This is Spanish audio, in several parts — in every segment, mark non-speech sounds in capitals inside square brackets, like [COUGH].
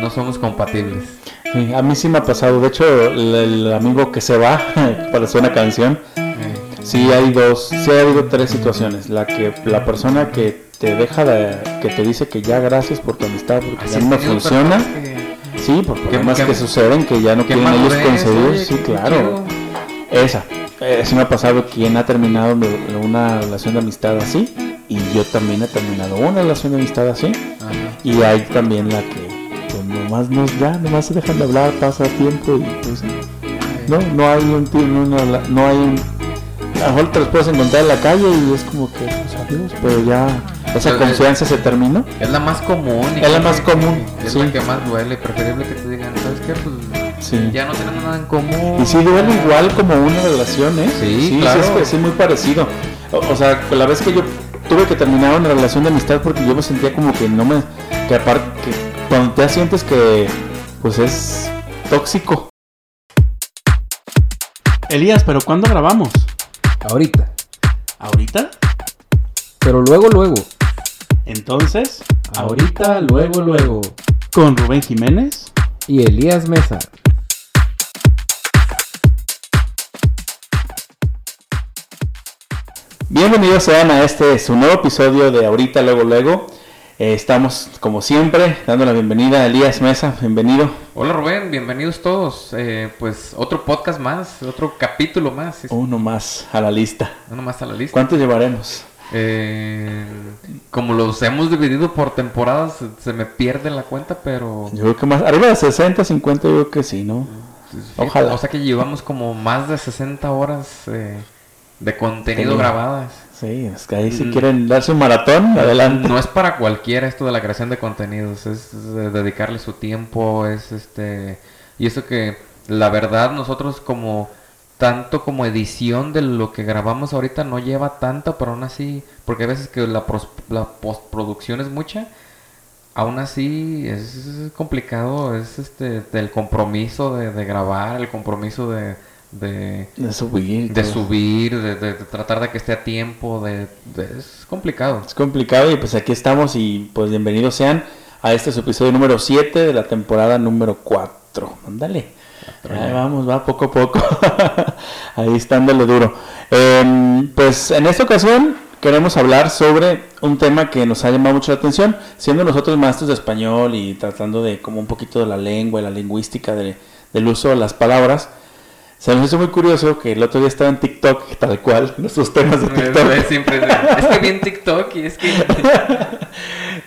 no somos compatibles. Sí, a mí sí me ha pasado. De hecho, el, el amigo que se va [LAUGHS] para hacer una canción, sí hay dos, sí ha habido tres situaciones. La que la persona que te deja de, que te dice que ya gracias por tu amistad porque así ya no funciona. que- Sí, por problemas qué- que suceden que ya no quieren ellos oye, Sí, claro. Esa. Eh, sí me ha pasado quien ha terminado una relación de amistad así. Y yo también he terminado una relación de amistad así. Ajá. Y hay también la que nomás nos ya, nomás se dejan de hablar, pasa tiempo y pues no, no hay un ti- no, no, no hay un a lo mejor te los puedes encontrar en la calle y es como que pues adiós, pero ya esa Pero, confianza se terminó. Es la más común. Es la más común, Es sí. la que más duele. Preferible que te digan, ¿sabes qué? Pues Sí. ya no tenemos nada en común. Y sí duele igual como una relación, ¿eh? Sí, claro. es que sí, muy parecido. O, o sea, la vez que yo tuve que terminar una relación de amistad porque yo me sentía como que no me... Que aparte, que cuando ya sientes que pues es tóxico. Elías, ¿pero cuándo grabamos? Ahorita. ¿Ahorita? Pero luego, luego. Entonces, Ahorita, luego, luego. con Rubén Jiménez. Y Elías Mesa. Bienvenidos sean a este su nuevo episodio de Ahorita, luego, luego. Eh, estamos, como siempre, dando la bienvenida a Elías Mesa. Bienvenido. Hola Rubén, bienvenidos todos. Eh, pues otro podcast más, otro capítulo más. Uno más a la lista. Uno más a la lista. ¿Cuántos llevaremos? Eh, como los hemos dividido por temporadas, se me pierde la cuenta, pero... Yo creo que más. Arriba de 60, 50, yo creo que sí, ¿no? Ojalá. O sea que llevamos como más de 60 horas eh, de contenido grabadas. Sí, es que ahí si quieren darse un maratón, adelante. No es para cualquiera esto de la creación de contenidos, es de dedicarle su tiempo, es este... Y eso que la verdad nosotros como tanto como edición de lo que grabamos ahorita no lleva tanto, pero aún así, porque a veces que la, pros- la postproducción es mucha, aún así es complicado, es este el compromiso de, de grabar, el compromiso de, de, De subir. de subir, de, de- de tratar de que esté a tiempo, de, es complicado. Es complicado y pues aquí estamos y pues bienvenidos sean a este su episodio número 7 de la temporada número 4. Ándale. Ahí vamos, va poco a poco. [LAUGHS] Ahí está dándole duro. Em, pues en esta ocasión queremos hablar sobre un tema que nos ha llamado mucho la atención, siendo nosotros maestros de español y tratando de como un poquito de la lengua y la lingüística de- del uso de las palabras. Se nos hizo muy curioso que el otro día estaba en TikTok, tal cual, [LAUGHS] nuestros temas de TikTok. Es, siempre, es que vi en TikTok y es que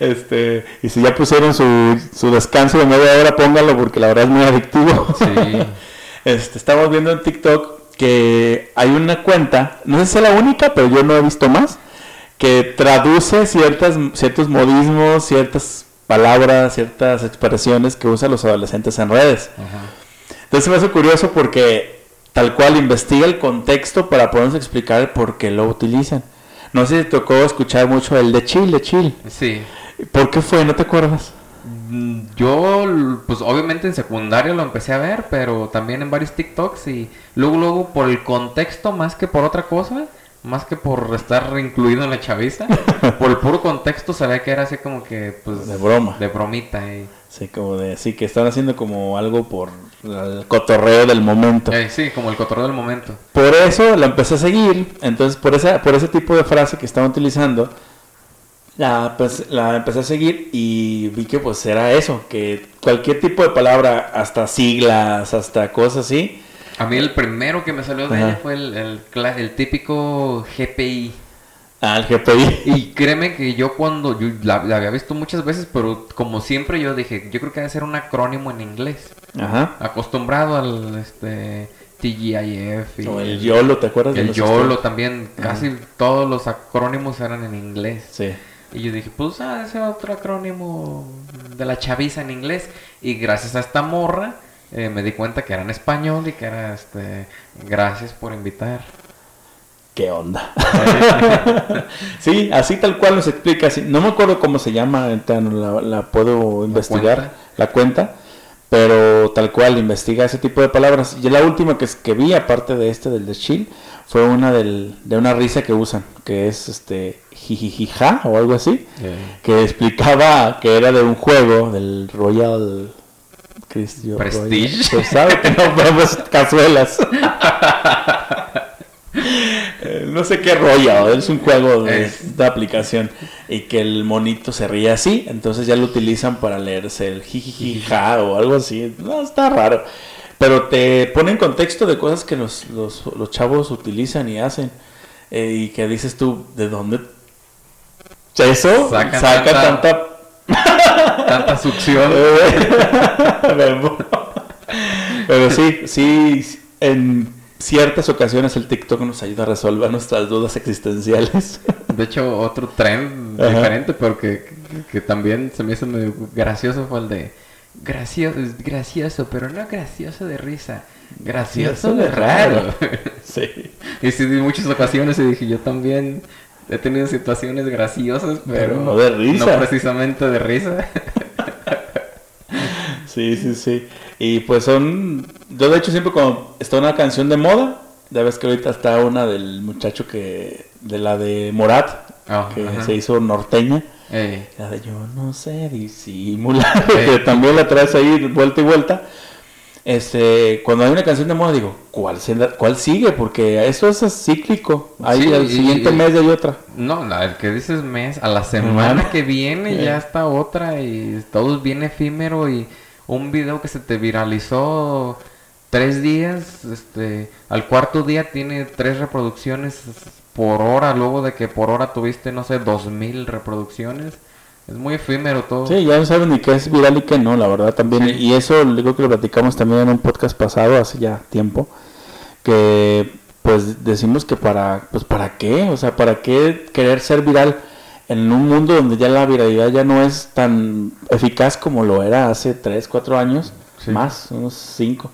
[LAUGHS] Este, y si ya pusieron su, su descanso de media hora, póngalo porque la verdad es muy adictivo. Sí. [LAUGHS] Este, estamos viendo en TikTok que hay una cuenta, no sé si es la única, pero yo no he visto más, que traduce ciertas, ciertos modismos, ciertas palabras, ciertas expresiones que usan los adolescentes en redes. Ajá. Entonces me hace curioso porque tal cual investiga el contexto para podernos explicar el por qué lo utilizan. No sé si te tocó escuchar mucho el de chill, de chill. Sí. ¿Por qué fue? ¿No te acuerdas? Mm, Yo, pues obviamente en secundaria lo empecé a ver, pero también en varios TikToks y luego, luego por el contexto más que por otra cosa, más que por estar incluido en la chaviza, [LAUGHS] por el puro contexto sabía que era así como que, pues... De broma. De bromita. Y, Sí, como de, sí, que están haciendo como algo por el cotorreo del momento. eh, sí, como el cotorreo del momento. Por eso la empecé a seguir, entonces por esa, por ese tipo de frase que estaban utilizando, la, pues, la empecé a seguir y vi que pues era eso, que cualquier tipo de palabra, hasta siglas, hasta cosas así, A mí el primero que me salió de Ajá. ella fue el, el, el típico GPI. Al GPI. Y créeme que yo cuando yo la, la había visto muchas veces, pero como siempre yo dije, yo creo que debe ser un acrónimo en inglés. Ajá. Acostumbrado al este TGIF y O el YOLO, ¿te acuerdas? de el los YOLO también, Ajá. casi todos los acrónimos eran en inglés. Sí. Y yo dije, pues ah, ese otro acrónimo de la chaviza en inglés. Y gracias a esta morra eh, me di cuenta que era en español y que era este gracias por invitar. ¿Qué onda? [LAUGHS] sí, así tal cual nos explica. así- No me acuerdo cómo se llama, la, la puedo investigar, cuenta? la cuenta, pero tal cual investiga ese tipo de palabras. Y la última que, que vi, aparte de este del de chill, fue una del, de una risa que usan, que es este jijijija o algo así, que explicaba que era de un juego, del Royal Prestige. Roya. Pues sabe que no vemos cazuelas. [LAUGHS] No sé qué rollo, es un juego de, aplicación y que el monito se ríe así, entonces ya lo utilizan para leerse el jijijija o algo así. No, está raro. Pero te pone en contexto de cosas que los, los, los chavos utilizan y hacen. eh, y que dices tú, ¿de dónde? Eso saca tanta- tanta [LAUGHS] Tanta succión. [LAUGHS] Pero sí, sí, en ciertas ocasiones el TikTok nos ayuda a resolver nuestras dudas existenciales. [LAUGHS] De hecho, otro trend Ajá. diferente, pero que, que- que también se me hizo medio gracioso fue el de gracioso, gracioso, pero no gracioso de risa, gracioso de raro. [LAUGHS] Sí. [LAUGHS] y sí, en muchas ocasiones y dije, yo también he tenido situaciones graciosas, pero, Pero no de risa. No precisamente de risa. Sí, sí, sí. Y pues son. Yo, de hecho, siempre cuando está una canción de moda, ya ves que ahorita está una del muchacho que. de la de Morat, Ah, que ajá. se hizo norteña. Ey, La de yo no sé disimular, [LAUGHS] que también la traes ahí vuelta y vuelta. Este, cuando hay una canción de moda digo, ¿cuál, se- cuál sigue? Porque eso es cíclico. Ahí Sí, y- siguiente y- mes ya hay otra. No, la- el que dices mes, a la semana que viene ya está otra y todo es bien efímero y un video que se te viralizó tres días, este, al cuarto día tiene tres reproducciones por hora, luego de que por hora tuviste, no sé, dos mil reproducciones. Es muy efímero todo. Sí, ya no saben ni qué es viral y qué no, la verdad también. Sí. Y eso creo que lo platicamos también en un podcast pasado, hace ya tiempo, que pues decimos que para, pues para qué, o sea, para qué querer ser viral en un mundo donde ya la viralidad ya no es tan eficaz como lo era hace 3, 4 años, Sí. más, unos 5,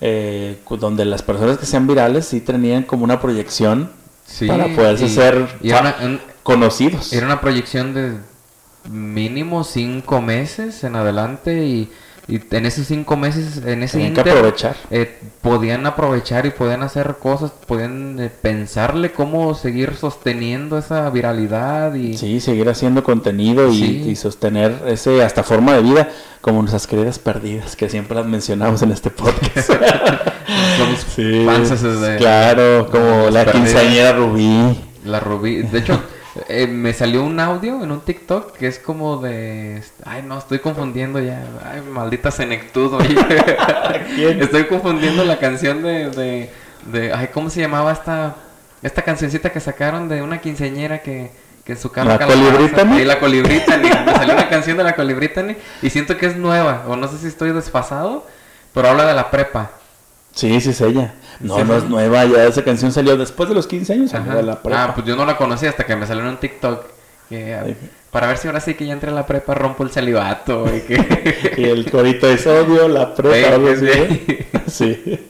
donde las personas que sean virales sí tenían como una proyección Sí, para poderse y- ser y era fa- una- un- conocidos. Era una proyección de mínimo cinco meses en adelante y, y en esos cinco meses, en ese Tenían que inter, aprovechar. eh, podían aprovechar y podían hacer cosas, podían eh, pensarle cómo seguir sosteniendo esa viralidad y Sí, seguir haciendo contenido y, Sí. y sostener ese hasta forma de vida como nuestras queridas perdidas que siempre las mencionamos en este podcast. [LAUGHS] somos sí, de claro, como la perdidas. quinceañera Rubí. la Rubí. De hecho, eh, me salió un audio en un TikTok que es como de... Ay, no, estoy confundiendo ya. Ay, maldita senectud. [LAUGHS] Estoy confundiendo la canción de, de, de- Ay, ¿cómo se llamaba esta... Esta cancioncita que sacaron de una quinceañera que... Que en su carro ¿La. Colibritani? La Colibritani. Me salió una canción de la Colibritani y siento que es nueva. O no sé si estoy desfasado, pero habla de la prepa. Sí, sí es ella. No, Sí, no sí. es nueva, ya esa canción salió después de los 15 años. de la prepa. Ah, pues yo no la conocí hasta que me salió en un TikTok. Que, ah, para ver si ahora sí que ya entré a la prepa rompo el celibato. Y que... [LAUGHS] Y el corito es odio, la prepa, sí. ¿eh? Sí.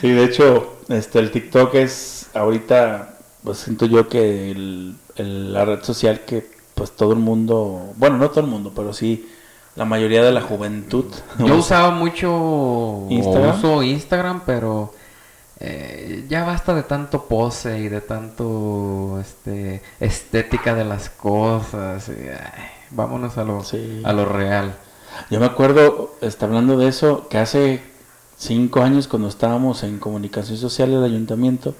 Sí, de hecho, este el TikTok es ahorita, pues siento yo que el- el- la red social que pues todo el mundo, bueno, no todo el mundo, pero sí la mayoría de la juventud. Yo usaba mucho Instagram. uso Instagram, pero eh, ya basta de tanto pose y de tanto este estética de las cosas. y, ay, vámonos a lo, Sí. a lo real. Yo me acuerdo, está hablando de eso, que hace cinco años cuando estábamos en comunicación social del ayuntamiento,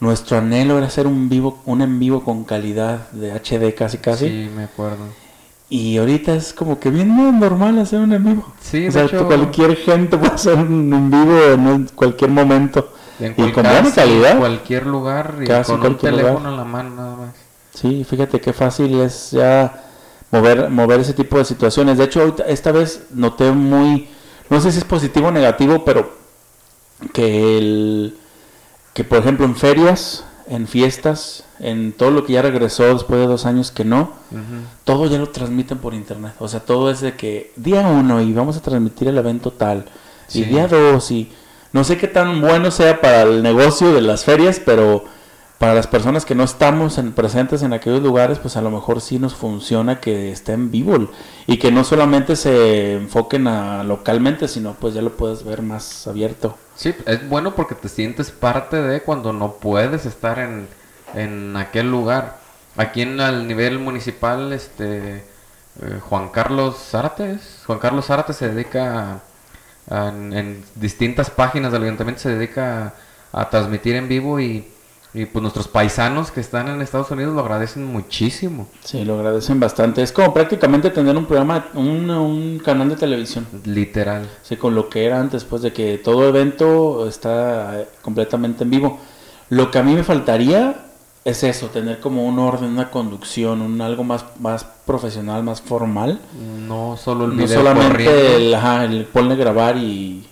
nuestro anhelo era hacer un vivo, un en vivo con calidad de HD casi casi. Sí, me acuerdo. Y ahorita es como que bien no, normal hacer un en vivo. Sí, o sea, hecho- cualquier gente puede hacer un en vivo en cualquier momento. En y con buena calidad. En cualquier lugar y Casi con un cualquier lugar. teléfono en la mano nada más. Sí, fíjate qué fácil es ya mover, mover ese tipo de situaciones. De hecho, esta vez noté muy, no sé si es positivo o negativo, pero que el, que por ejemplo en ferias, en fiestas, en todo lo que ya regresó después de dos años que no, todo ya lo transmiten por internet. O sea, todo es de que día uno y vamos a transmitir el evento tal, y día dos y no sé qué tan bueno sea para el negocio de las ferias, pero para las personas que no estamos en, presentes en aquellos lugares, pues a lo mejor sí nos funciona que esté en vivo y que no solamente se enfoquen localmente, sino pues ya lo puedes ver más abierto. Sí, es bueno porque te sientes parte de cuando no puedes estar en, en aquel lugar. Aquí en el nivel municipal, este, eh, Juan Carlos Zárate. Juan Carlos Zárate se dedica a- en, distintas páginas del ayuntamiento se dedica a transmitir en vivo y, y pues nuestros paisanos que están en Estados Unidos lo agradecen muchísimo. Sí, lo agradecen bastante. Es como prácticamente tener un programa, un, un canal de televisión. Literal. Sí, con lo que era antes, pues de que todo evento está eh, completamente en vivo. Lo que a mí me faltaría es eso, tener como un orden, una conducción, un algo más, más profesional, más formal. No solo el No video solamente corriendo. el, ajá, el ponle grabar y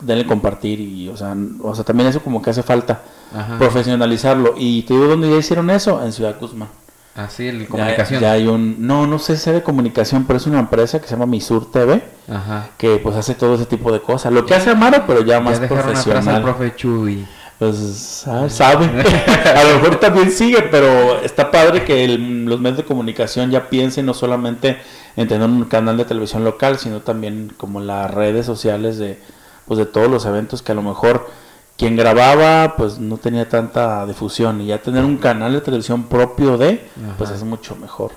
denle compartir y, o sea, o sea, también eso como que hace falta Ajá. profesionalizarlo. Y te digo dónde ya hicieron eso, en Ciudad Guzmán. Así, el Ya- comunicación. Ya, hay un, no, no sé si sea de comunicación, pero es una empresa que se llama Misur TV, Ajá. que pues hace todo ese tipo de cosas. Lo que hace Amaro, pero ya más al profesional. profe Chuy. Pues ah, sabe, [LAUGHS] a lo mejor también sigue, pero está padre que el- los medios de comunicación ya piensen no solamente en tener un canal de televisión local, sino también como las redes sociales de, pues de todos los eventos que a lo mejor quien grababa pues no tenía tanta difusión y ya tener un canal de televisión propio de, pues es mucho mejor.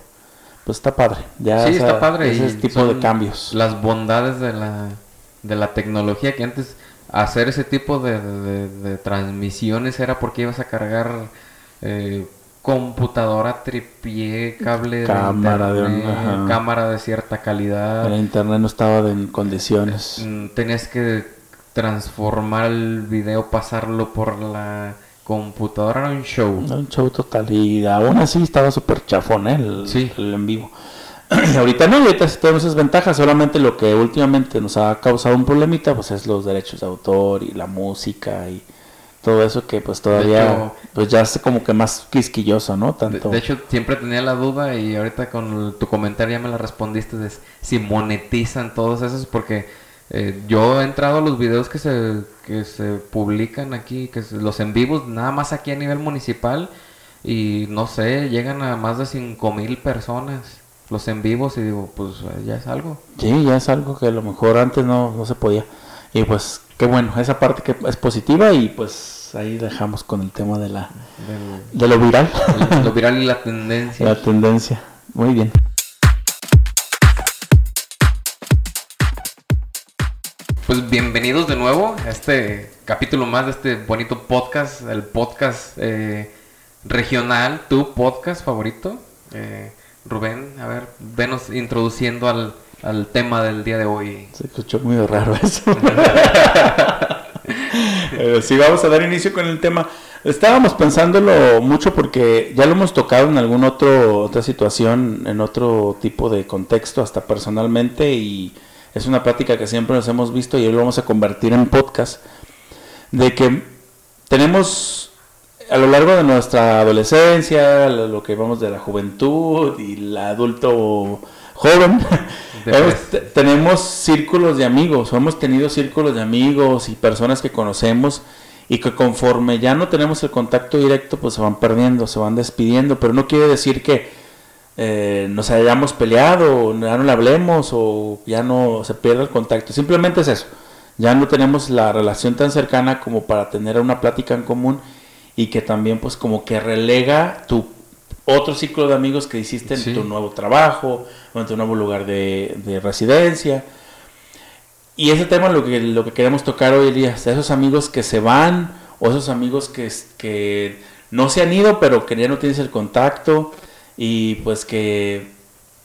Pues está padre, ya sí, esa- está padre. ese y tipo de cambios. Las bondades de la, de la tecnología que antes hacer ese tipo de, de- de transmisiones era porque ibas a cargar eh, computadora, tripié, cable Cámara de cámara de cierta calidad. El internet no estaba en condiciones. Mm, Tenías que transformar el video, pasarlo por la computadora, era un show. Era un show total. Y aún así estaba súper chafón ¿eh? el, Sí. el en vivo. [CLEARS THROAT] Ahorita no, ahorita sí tenemos esas ventajas. Solamente lo que últimamente nos ha causado un problemita, pues es los derechos de autor y la música y todo eso que pues todavía, hecho- pues ya es como que más quisquilloso, ¿no? De, Tanto. de hecho, siempre tenía la duda y ahorita con tu comentario ya me la respondiste de si monetizan todos esos porque eh, yo he entrado a los videos que se, que se publican aquí, que se- los en vivos, nada más aquí a nivel municipal y no sé, llegan a más de 5 mil personas los en vivos y digo, pues eh, ya es algo. Sí, ya es algo que a lo mejor antes no, no se podía. Y pues qué bueno, esa parte que es positiva y pues ahí dejamos con el tema de la del- de lo viral, lo viral y la [LAUGHS] tendencia. la tendencia. Muy bien. Pues bienvenidos de nuevo a este capítulo más de este bonito podcast, el podcast eh, regional, tu podcast favorito. Eh, Rubén, a ver, venos introduciendo al, al tema del día de hoy. Se escuchó muy raro eso. [LAUGHS] Eh, sí, vamos a dar inicio con el tema. Estábamos pensándolo mucho porque ya lo hemos tocado en alguna otro, otra situación, en otro tipo de contexto, hasta personalmente, y es una plática que siempre nos hemos visto y hoy lo vamos a convertir en podcast, de que tenemos a lo largo de nuestra adolescencia, lo que vamos de la juventud y el adulto joven, [LAUGHS] pues. te- tenemos círculos de amigos, hemos tenido círculos de amigos y personas que conocemos y que conforme ya no tenemos el contacto directo, pues se van perdiendo, se van despidiendo, pero no quiere decir que eh, nos hayamos peleado, o ya no le hablemos o ya no se pierda el contacto, simplemente es eso, ya no tenemos la relación tan cercana como para tener una plática en común y que también pues como que relega tu otro ciclo de amigos que hiciste en Sí. tu nuevo trabajo o en tu nuevo lugar de, de residencia. Y ese tema lo que, lo que queremos tocar hoy día, esos amigos que se van o esos amigos que, que no se han ido pero que ya no tienes el contacto y pues que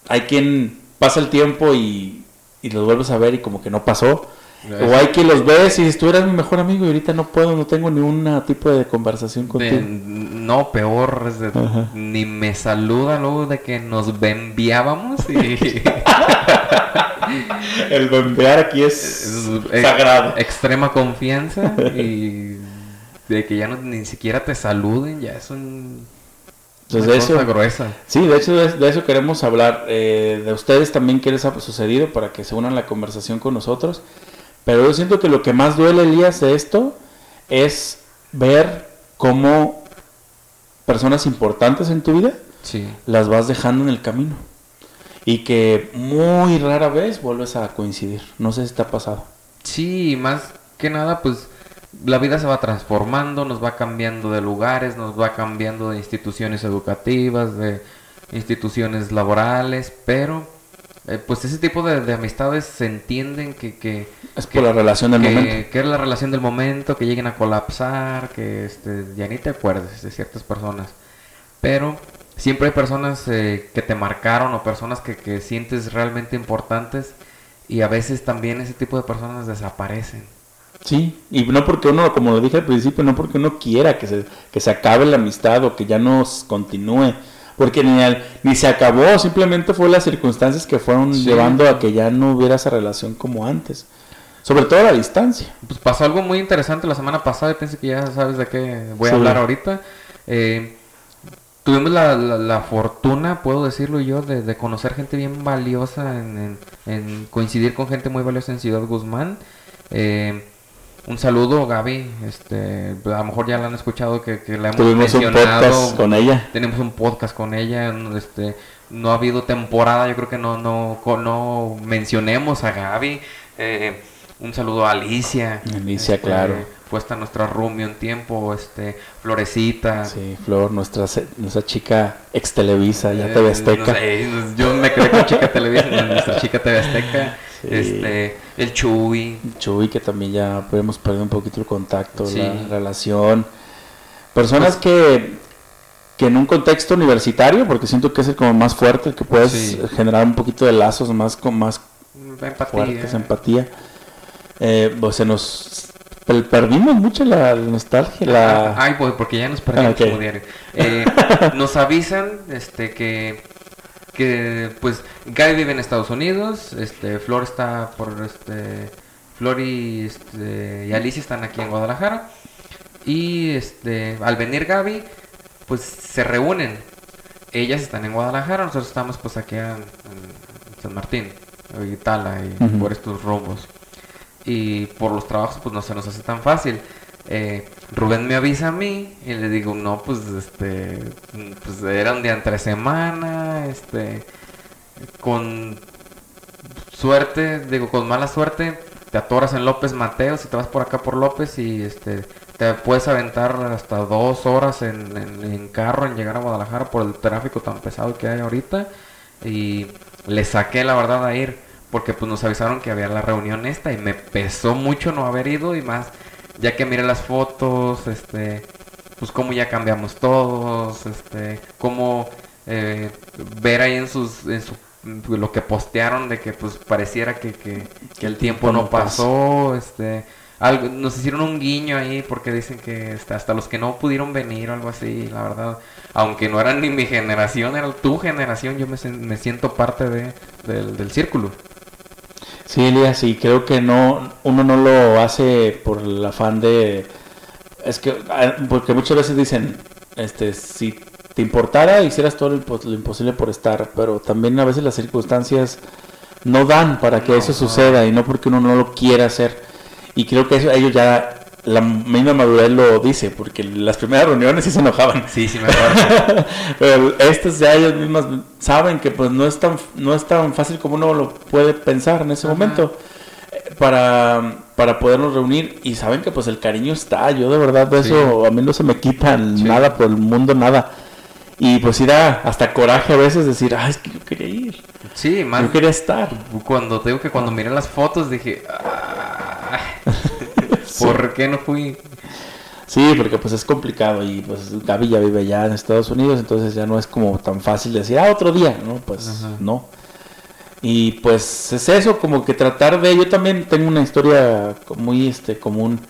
hay quien pasa el tiempo y, y los vuelves a ver y como que no pasó. O hay quien los ves y dices, tú eras mi mejor amigo y ahorita no puedo, no tengo ni un tipo de conversación De- contigo. no, peor, es de- ni me saluda luego de que nos enviábamos y [LAUGHS] El bombear aquí es es ex- sagrado. extrema confianza y de que ya no ni siquiera te saluden, ya es un, Entonces, una de eso, gruesa. sí, de hecho de, de eso queremos hablar. eh, de ustedes también qué les ha sucedido para que se unan a la conversación con nosotros. Pero yo siento que lo que más duele, Elías, de esto es ver cómo personas importantes en tu vida Sí. las vas dejando en el camino. Y que muy rara vez vuelves a coincidir. No sé si te ha pasado. Sí, más que nada, pues la vida se va transformando, nos va cambiando de lugares, nos va cambiando de instituciones educativas, de instituciones laborales, pero eh, pues ese tipo de, de amistades se entienden que, que, Es que- por la relación del que, momento. que es la relación del momento, que lleguen a colapsar, que este, ya ni te acuerdes de ciertas personas. Pero siempre hay personas eh, que te marcaron o personas que, que sientes realmente importantes y a veces también ese tipo de personas desaparecen. Sí, y no porque uno, como lo dije al principio, no porque uno quiera que se, que se acabe la amistad o que ya no continúe, porque ni, al- ni se acabó, simplemente fue las circunstancias que fueron Sí. llevando a que ya no hubiera esa relación como antes, sobre todo a la distancia. Pues pasó algo muy interesante la semana pasada y pienso que ya sabes de qué voy a Sí. hablar ahorita. Eh, tuvimos la, la- la fortuna, puedo decirlo yo, de, de conocer gente bien valiosa, en, en- en coincidir con gente muy valiosa en Ciudad Guzmán. Eh, un saludo, Gaby. Este, a lo mejor ya la han escuchado que, que la hemos Tuvimos un mencionado. podcast con ella. Tenemos un podcast con ella. no, Este, no ha habido temporada, yo creo que no, no, no mencionemos a Gaby. Eh, un saludo a Alicia. Alicia, Este, claro. Fue hasta nuestra roomie un tiempo, este, Florecita. Sí, Flor, nuestra, nuestra chica ex Televisa, ya Eh, TV Azteca. no sé, no- yo me quedé con Chica Televisión, [LAUGHS] nuestra Chica TV Azteca. Sí. Este, el Chuy. Chuy, que también ya hemos perdido un poquito el contacto, Sí. la relación. Personas Pues- que, que en un contexto universitario, porque siento que es el como más fuerte, el que puedes Sí. generar un poquito de lazos más, con más Empatía. fuertes, empatía. Eh, pues se nos per- perdimos mucho la, la nostalgia, la... Ah, Ay, pues porque ya nos perdimos Ah, ok. como diario. Eh, nos avisan este que que pues Gaby vive en Estados Unidos, este Flor está por este Flor y, este, y Alicia están aquí en Guadalajara y este al venir Gaby pues se reúnen. Ellas están en Guadalajara, nosotros estamos pues aquí en, en San Martín, y Tala y por estos rumbos y por los trabajos pues no se nos hace tan fácil. Eh, Rubén me avisa a mí y le digo, no, pues este, pues era un día entre semana, este, con suerte, digo, con mala suerte, te atoras en López Mateos y te vas por acá por López y este, te puedes aventar hasta dos horas en, en- en carro en llegar a Guadalajara por el tráfico tan pesado que hay ahorita y le saqué la verdad a ir porque pues nos avisaron que había la reunión esta y me pesó mucho no haber ido y más ya que miré las fotos este pues cómo ya cambiamos todos este cómo eh, ver ahí en sus en su lo que postearon de que pues pareciera que, que, que el tiempo no pasó este algo, nos hicieron un guiño ahí porque dicen que este, hasta los que no pudieron venir o algo así, la verdad, aunque no eran ni mi generación, era tu generación, yo me, me siento parte de, del, del círculo. Sí, Elías, sí, creo que no, uno no lo hace por el afán de, es que, ah, porque muchas veces dicen, este, si te importara, hicieras todo lo, impo- lo imposible por estar, pero también a veces las circunstancias no dan para que No, eso no. suceda y no porque uno no lo quiera hacer. Y creo que eso, ellos ya, la misma madurez lo dice, porque las primeras reuniones sí se enojaban. Sí, sí me acuerdo. [LAUGHS] Pero estas ya ellas mismas saben que pues no es tan no es tan fácil como uno lo puede pensar en ese Ajá. momento eh, para, para podernos reunir y saben que pues el cariño está, yo de verdad de Sí. eso a mí no se me quita Sí. nada por el mundo, nada. Y pues sí da hasta coraje a veces decir, ah, es que yo quería ir, Sí, más yo quería estar. cuando te digo que cuando miré las fotos dije, "Ah, ¿por qué no fui? Sí, porque pues es complicado y pues Gaby ya vive ya en Estados Unidos, entonces ya no es como tan fácil decir, ah, otro día, ¿no? Pues Ajá. no. Y pues es eso, como que tratar de, yo también tengo una historia muy este común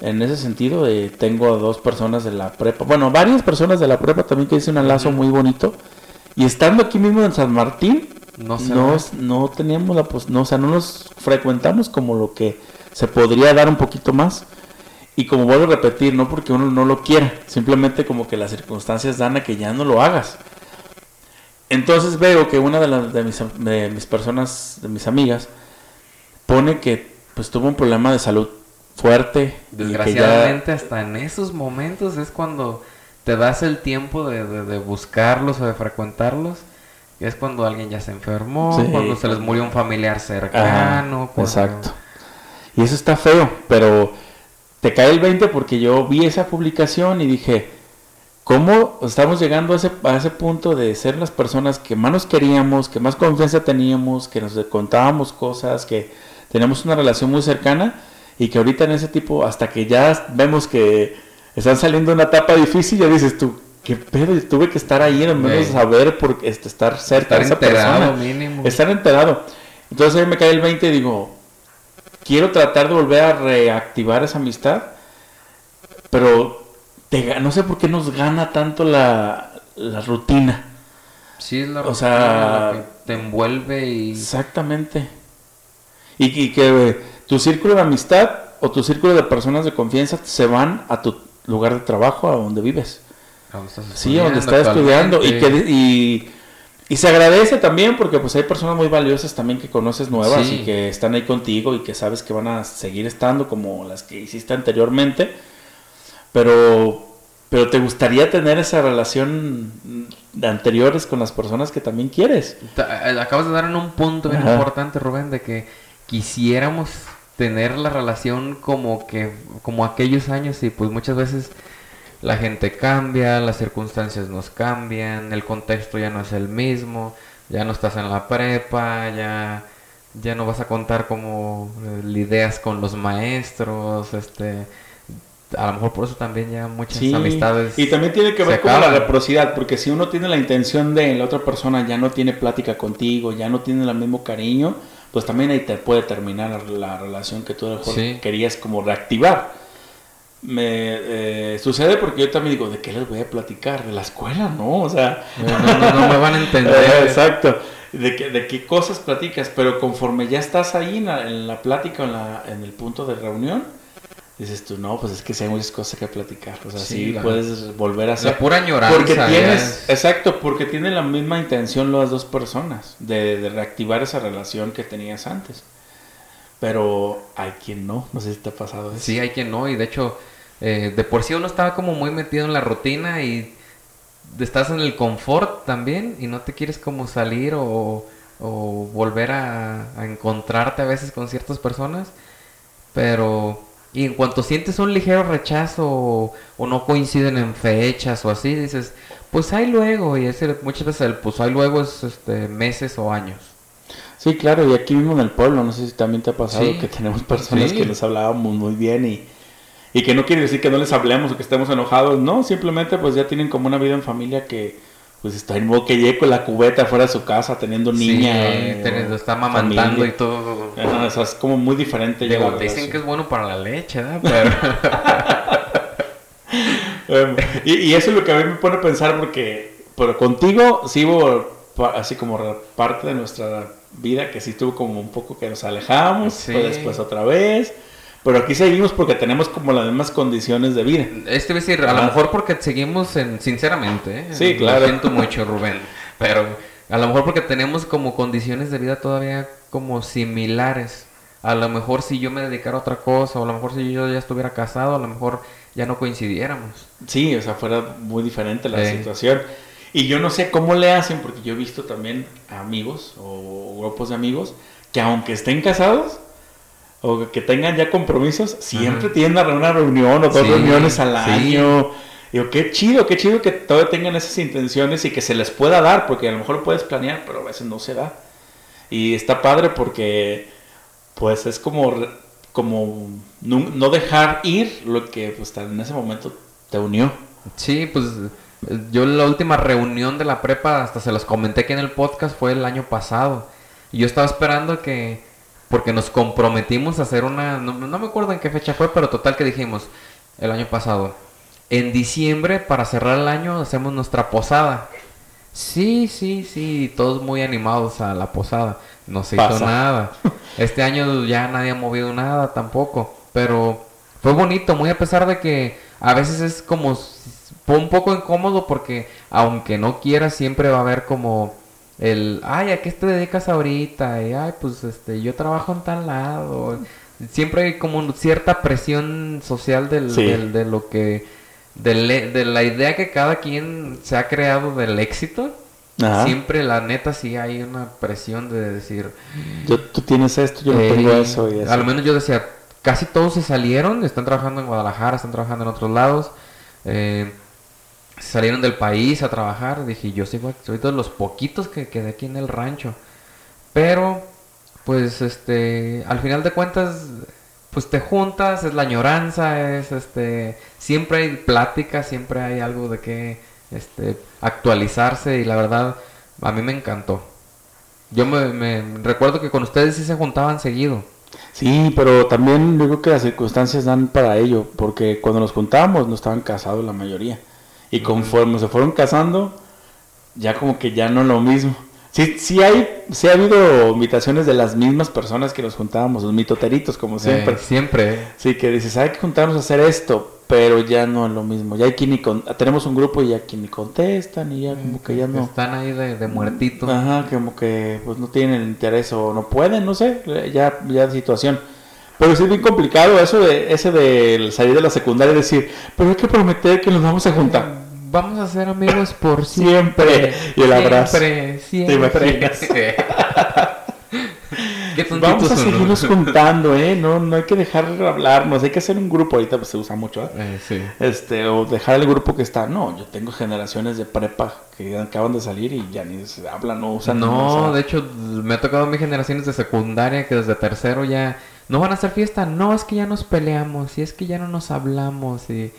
en ese sentido, de, tengo a dos personas de la prepa, bueno, varias personas de la prepa también que hice un lazo muy bonito. Y estando aquí mismo en San Martín, No no, no teníamos la pos- no, o sea, no nos frecuentamos como lo que se podría dar un poquito más. Y como vuelvo a repetir, no porque uno no lo quiera, simplemente como que las circunstancias dan a que ya no lo hagas. Entonces veo que una de, las, de, mis, de mis personas, de mis amigas, pone que pues tuvo un problema de salud fuerte. ya- Desgraciadamente hasta en esos momentos es cuando te das el tiempo de, de- de buscarlos o de frecuentarlos. Y es cuando alguien ya se enfermó, Sí. cuando se les murió un familiar Ajá, cercano. cuando- Exacto. Y eso está feo, pero te cae el 20 porque yo vi esa publicación y dije, cómo estamos llegando a ese, a ese punto de ser las personas que más nos queríamos, que más confianza teníamos, que nos contábamos cosas, que teníamos una relación muy cercana y que ahorita en ese tipo, hasta que ya vemos que están saliendo una etapa difícil, ya dices tú, qué pedo, tuve que estar ahí, al menos saber, por, este, estar cerca Estar de esa enterado persona. mínimo. Estar enterado. Entonces a mí me cae el 20 y digo, quiero tratar de volver a reactivar esa amistad, pero te no sé por qué nos gana tanto la, la rutina. Sí, es la O rutina sea- que te envuelve y... Exactamente. Y, y que eh, tu círculo de amistad o tu círculo de personas de confianza se van a tu lugar de trabajo, a donde vives. a donde estás Sí, donde estás estudiando. Y, que, y, y se agradece también porque pues hay personas muy valiosas también que conoces nuevas Sí. y que están ahí contigo y que sabes que van a seguir estando como las que hiciste anteriormente. Pero, pero te gustaría tener esa relación de anteriores con las personas que también quieres. Eh, Acabas de dar en un punto bien Ajá. importante, Rubén, de que quisiéramos tener la relación como que como aquellos años y pues muchas veces la gente cambia, las circunstancias nos cambian, el contexto ya no es el mismo, ya no estás en la prepa, ya ya no vas a contar como eh, ideas con los maestros, este a lo mejor por eso también ya muchas Sí, amistades y también tiene que ver con la reciprocidad, porque si uno tiene la intención de la otra persona ya no tiene plática contigo, ya no tiene el mismo cariño, pues también ahí te puede terminar la, la relación que tú a lo mejor Sí. querías como reactivar. Me eh, sucede porque yo también digo, ¿de qué les voy a platicar? De la escuela, ¿no? O sea, no, no- no me van a entender. [LAUGHS] exacto. ¿De qué, ¿De qué cosas platicas? Pero conforme ya estás ahí en la, en la plática, en, la, en el punto de reunión, dices tú, no, pues es que sí hay muchas cosas que platicar. O sea, Sí, sí, la- puedes volver a hacer. La pura añoranza. Porque tienes, es- exacto, porque tienen la misma intención las dos personas de, de reactivar esa relación que tenías antes. Pero hay quien no, no sé si te ha pasado eso. Sí, hay quien no, y de hecho, eh, de por sí uno estaba como muy metido en la rutina y estás en el confort también y no te quieres como salir o, o volver a, a encontrarte a veces con ciertas personas, pero y en cuanto sientes un ligero rechazo o, o no coinciden en fechas o así, dices, pues hay luego, y ese, muchas veces el pues hay luego es este, meses o años. Sí, claro, y aquí mismo en el pueblo, no sé si también te ha pasado Sí. que tenemos personas Sí. que les hablábamos muy bien y, y que no quiere decir que no les hablemos o que estemos enojados, no, simplemente pues ya tienen como una vida en familia que pues está en modo que llegue con la cubeta fuera de su casa teniendo niña. Sí, eh, teniendo- está mamantando familia. y todo. O sea, es como muy diferente. Digo, la dicen que es bueno para la leche, ¿verdad? Pero... [LAUGHS] Y, y eso es lo que a mí me pone a pensar porque pero contigo sí hubo así como parte de nuestra vida que sí tuvo como un poco que nos alejamos, Sí. después otra vez, pero aquí seguimos porque tenemos como las mismas condiciones de vida. Este es decir, a lo mejor porque seguimos en, sinceramente, ¿eh? Sí, Lo claro. siento mucho, Rubén. Pero a lo mejor porque tenemos como condiciones de vida todavía como similares. A lo mejor si yo me dedicara a otra cosa, o a lo mejor si yo ya estuviera casado, a lo mejor ya no coincidiéramos. Sí, o sea, fuera muy diferente la Sí. situación. Y yo no sé cómo le hacen, porque yo he visto también amigos o grupos de amigos que aunque estén casados o que tengan ya compromisos, siempre Ajá. tienen una reunión o dos Sí, reuniones al sí. año. Digo, qué chido, qué chido que todavía tengan esas intenciones y que se les pueda dar, porque a lo mejor lo puedes planear, pero a veces no se da. Y está padre porque, pues, es como, como no, no dejar ir lo que pues, en ese momento te unió. Sí, pues yo la última reunión de la prepa, hasta se los comenté que en el podcast, fue el año pasado. Y yo estaba esperando que, porque nos comprometimos a hacer una, no, no me acuerdo en qué fecha fue, pero total que dijimos el año pasado. En diciembre, para cerrar el año, hacemos nuestra posada. Sí, sí, sí, todos muy animados a la posada. No se hizo nada. [LAUGHS] Este año ya nadie ha movido nada tampoco. Pero fue bonito, muy a pesar de que a veces es como un poco incómodo porque aunque no quieras siempre va a haber como el, ay, ¿a qué te dedicas ahorita? Y, ay, pues este, yo trabajo en tal lado. Siempre hay como cierta presión social del, Sí. del- de lo que, del e- de la idea que cada quien se ha creado del éxito. Ajá. Siempre, la neta, sí hay una presión de decir, Yo, tú tienes esto, yo no tengo eso. Y eso. a lo menos yo decía, casi todos se salieron, están trabajando en Guadalajara, están trabajando en otros lados. eh, salieron del país a trabajar. Dije, yo soy, soy de los poquitos que quedé aquí en el rancho. Pero, pues, este, al final de cuentas, pues te juntas, es la añoranza, es este, siempre hay plática, siempre hay algo de que, este, actualizarse y la verdad, a mí me encantó. Yo me, recuerdo que con ustedes sí se juntaban seguido. Sí, pero también creo que las circunstancias dan para ello, porque cuando nos juntábamos no estaban casados la mayoría. Y conforme se fueron casando, ya como que ya no lo mismo. Sí, sí hay, sí ha habido invitaciones de las mismas personas que nos juntábamos, los mitoteritos, como siempre. Eh, siempre. Sí, que dices, hay que juntarnos a hacer esto, pero ya no es lo mismo. Ya hay quien ni con... tenemos un grupo y ya quien ni contestan y ya como que ya no. Están ahí de, de muertito. Ajá, como que pues no tienen el interés o no pueden, no sé, ya, ya situación. Pero sí es bien complicado eso de ese de salir de la secundaria y decir, pero hay que prometer que nos vamos a juntar. Vamos a ser amigos por [LAUGHS] siempre. siempre. Y el abrazo. Siempre, ¿Te siempre. imaginas? [LAUGHS] [LAUGHS] Qué tontitos Vamos a ¿no? seguirnos juntando, ¿eh? No, no hay que dejar de hablarnos, hay que hacer un grupo, ahorita pues se usa mucho, ¿eh? Eh, sí. Este, o dejar el grupo que está. No, yo tengo generaciones de prepa que acaban de salir y ya ni se hablan, no usan. No, o sea, de hecho, me ha tocado a mis generaciones de secundaria que desde tercero ya no van a hacer fiesta. No, es que ya nos peleamos y es que ya no nos hablamos y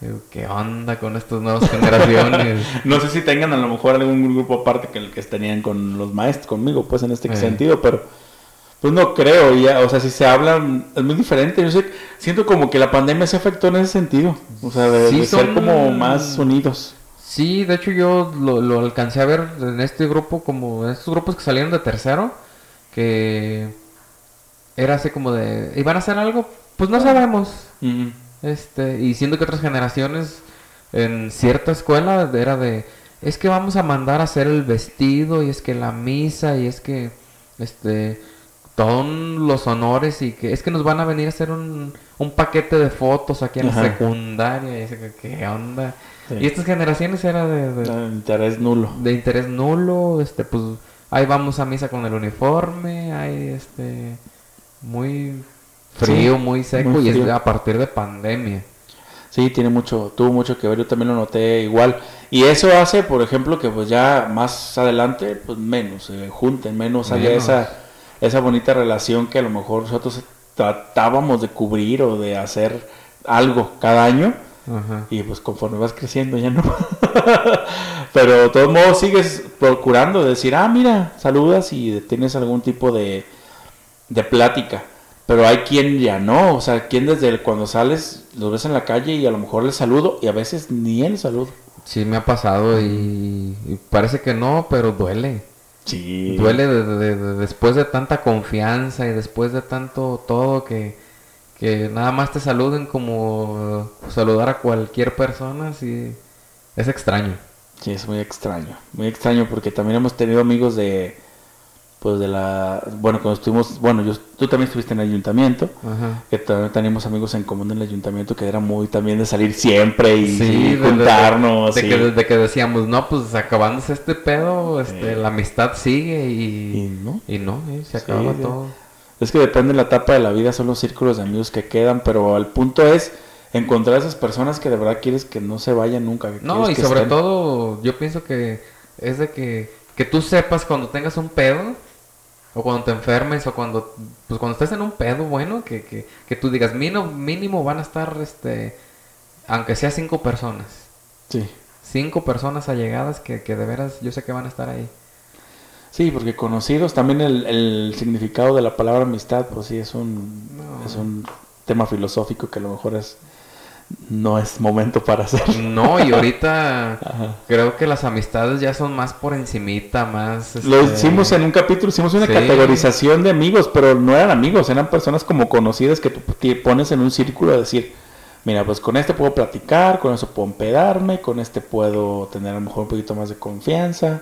digo, ¿qué onda con estas nuevas generaciones? [LAUGHS] No sé si tengan a lo mejor algún grupo aparte que el que tenían con los maestros, conmigo, pues en este Eh. sentido, pero pues no creo, ya, o sea, si se hablan, es muy diferente. Yo sé, siento como que la pandemia se afectó en ese sentido, o sea, de, Sí, de ser como más unidos. Sí, de hecho yo lo, lo alcancé a ver en este grupo, como en estos grupos que salieron de tercero, que era así como de, ¿iban a hacer algo? Pues no sabemos. Ujú. Este, y siendo que otras generaciones en cierta escuela era de, es que vamos a mandar a hacer el vestido y es que la misa y es que, este, todos los honores y que es que nos van a venir a hacer un, un paquete de fotos aquí en la secundaria y es que, ¿qué onda? Sí. Y estas generaciones era de, de, interés nulo. de interés nulo, este, pues ahí vamos a misa con el uniforme, ahí este, muy frío, Sí, muy seco muy y es a partir de pandemia. Sí, tiene mucho, tuvo mucho que ver, yo también lo noté igual. Y eso hace, por ejemplo, que pues ya más adelante, pues menos, se junten, menos haya esa, esa bonita relación que a lo mejor nosotros tratábamos de cubrir o de hacer algo cada año. Ajá. Y pues conforme vas creciendo ya no. [LAUGHS] Pero de todos modos sigues procurando decir, ah, mira, saludas y tienes algún tipo de, de plática. Pero hay quien ya no, o sea, quien desde el- cuando sales los ves en la calle y a lo mejor le saludo y a veces ni el saludo. Sí, me ha pasado y, y parece que no, pero duele. Sí. Duele de- de- de- después de tanta confianza y después de tanto todo que, que nada más te saluden como saludar a cualquier persona, sí, es extraño. Sí, es muy extraño, muy extraño porque también hemos tenido amigos de, pues de la, bueno, cuando estuvimos, bueno, yo, tú también estuviste en el ayuntamiento, Ajá. que también teníamos amigos en común en el ayuntamiento que era muy también de salir siempre y, Sí, y de- de- juntarnos. De, y- que, de que decíamos, no, pues acabándose este pedo, este, Sí. la amistad sigue y y, no. y no, eh, se Sí, acaba sí. todo. Es que depende de la etapa de la vida, son los círculos de amigos que quedan, pero el punto es encontrar esas personas que de verdad quieres que no se vayan nunca. que No, y sobre estén. todo, yo pienso que es de que, que tú sepas cuando tengas un pedo, o cuando te enfermes, o cuando, pues cuando estés en un pedo, bueno, que, que, que tú digas, mínimo, mínimo van a estar, este, aunque sea cinco personas. Sí. Cinco personas allegadas que, que de veras yo sé que van a estar ahí. Sí, porque conocidos, también el, el significado de la palabra amistad, pues sí, es un, No. es un tema filosófico que a lo mejor es no es momento para hacer. No, y ahorita [LAUGHS] Ajá. creo que las amistades ya son más por encimita, más... Lo este, hicimos en un capítulo, hicimos una Sí. categorización de amigos, pero no eran amigos, eran personas como conocidas que tú te pones en un círculo a decir, mira, pues con este puedo platicar, con eso puedo empedarme, con este puedo tener a lo mejor un poquito más de confianza.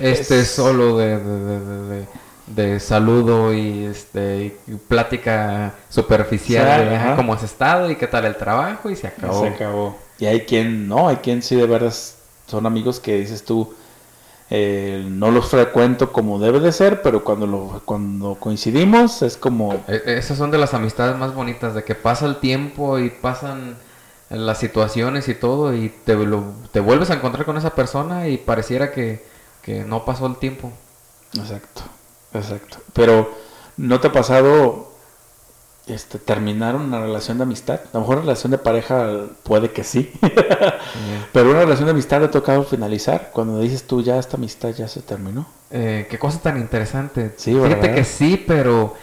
Este Es- es solo de, de, de- de- de- de saludo y este y plática superficial Sí, de ajá. "Ah, cómo has estado y qué tal el trabajo y se Y acabó. Se acabó. Y hay quien no, hay quien sí de verdad son amigos que dices tú, eh, no los frecuento como debe de ser, pero cuando, lo, cuando coincidimos es como... E- Esas son de las amistades más bonitas, de que pasa el tiempo y pasan las situaciones y todo y te, lo- te vuelves a encontrar con esa persona y pareciera que, que no pasó el tiempo. Exacto, exacto. Pero, ¿no te ha pasado este, terminar una relación de amistad? A lo mejor una relación de pareja puede que sí. [LAUGHS] Pero una relación de amistad le ha tocado finalizar. Cuando dices tú, ya esta amistad ya se terminó. Eh, qué cosa tan interesante. Sí, Fíjate ¿verdad? que sí, pero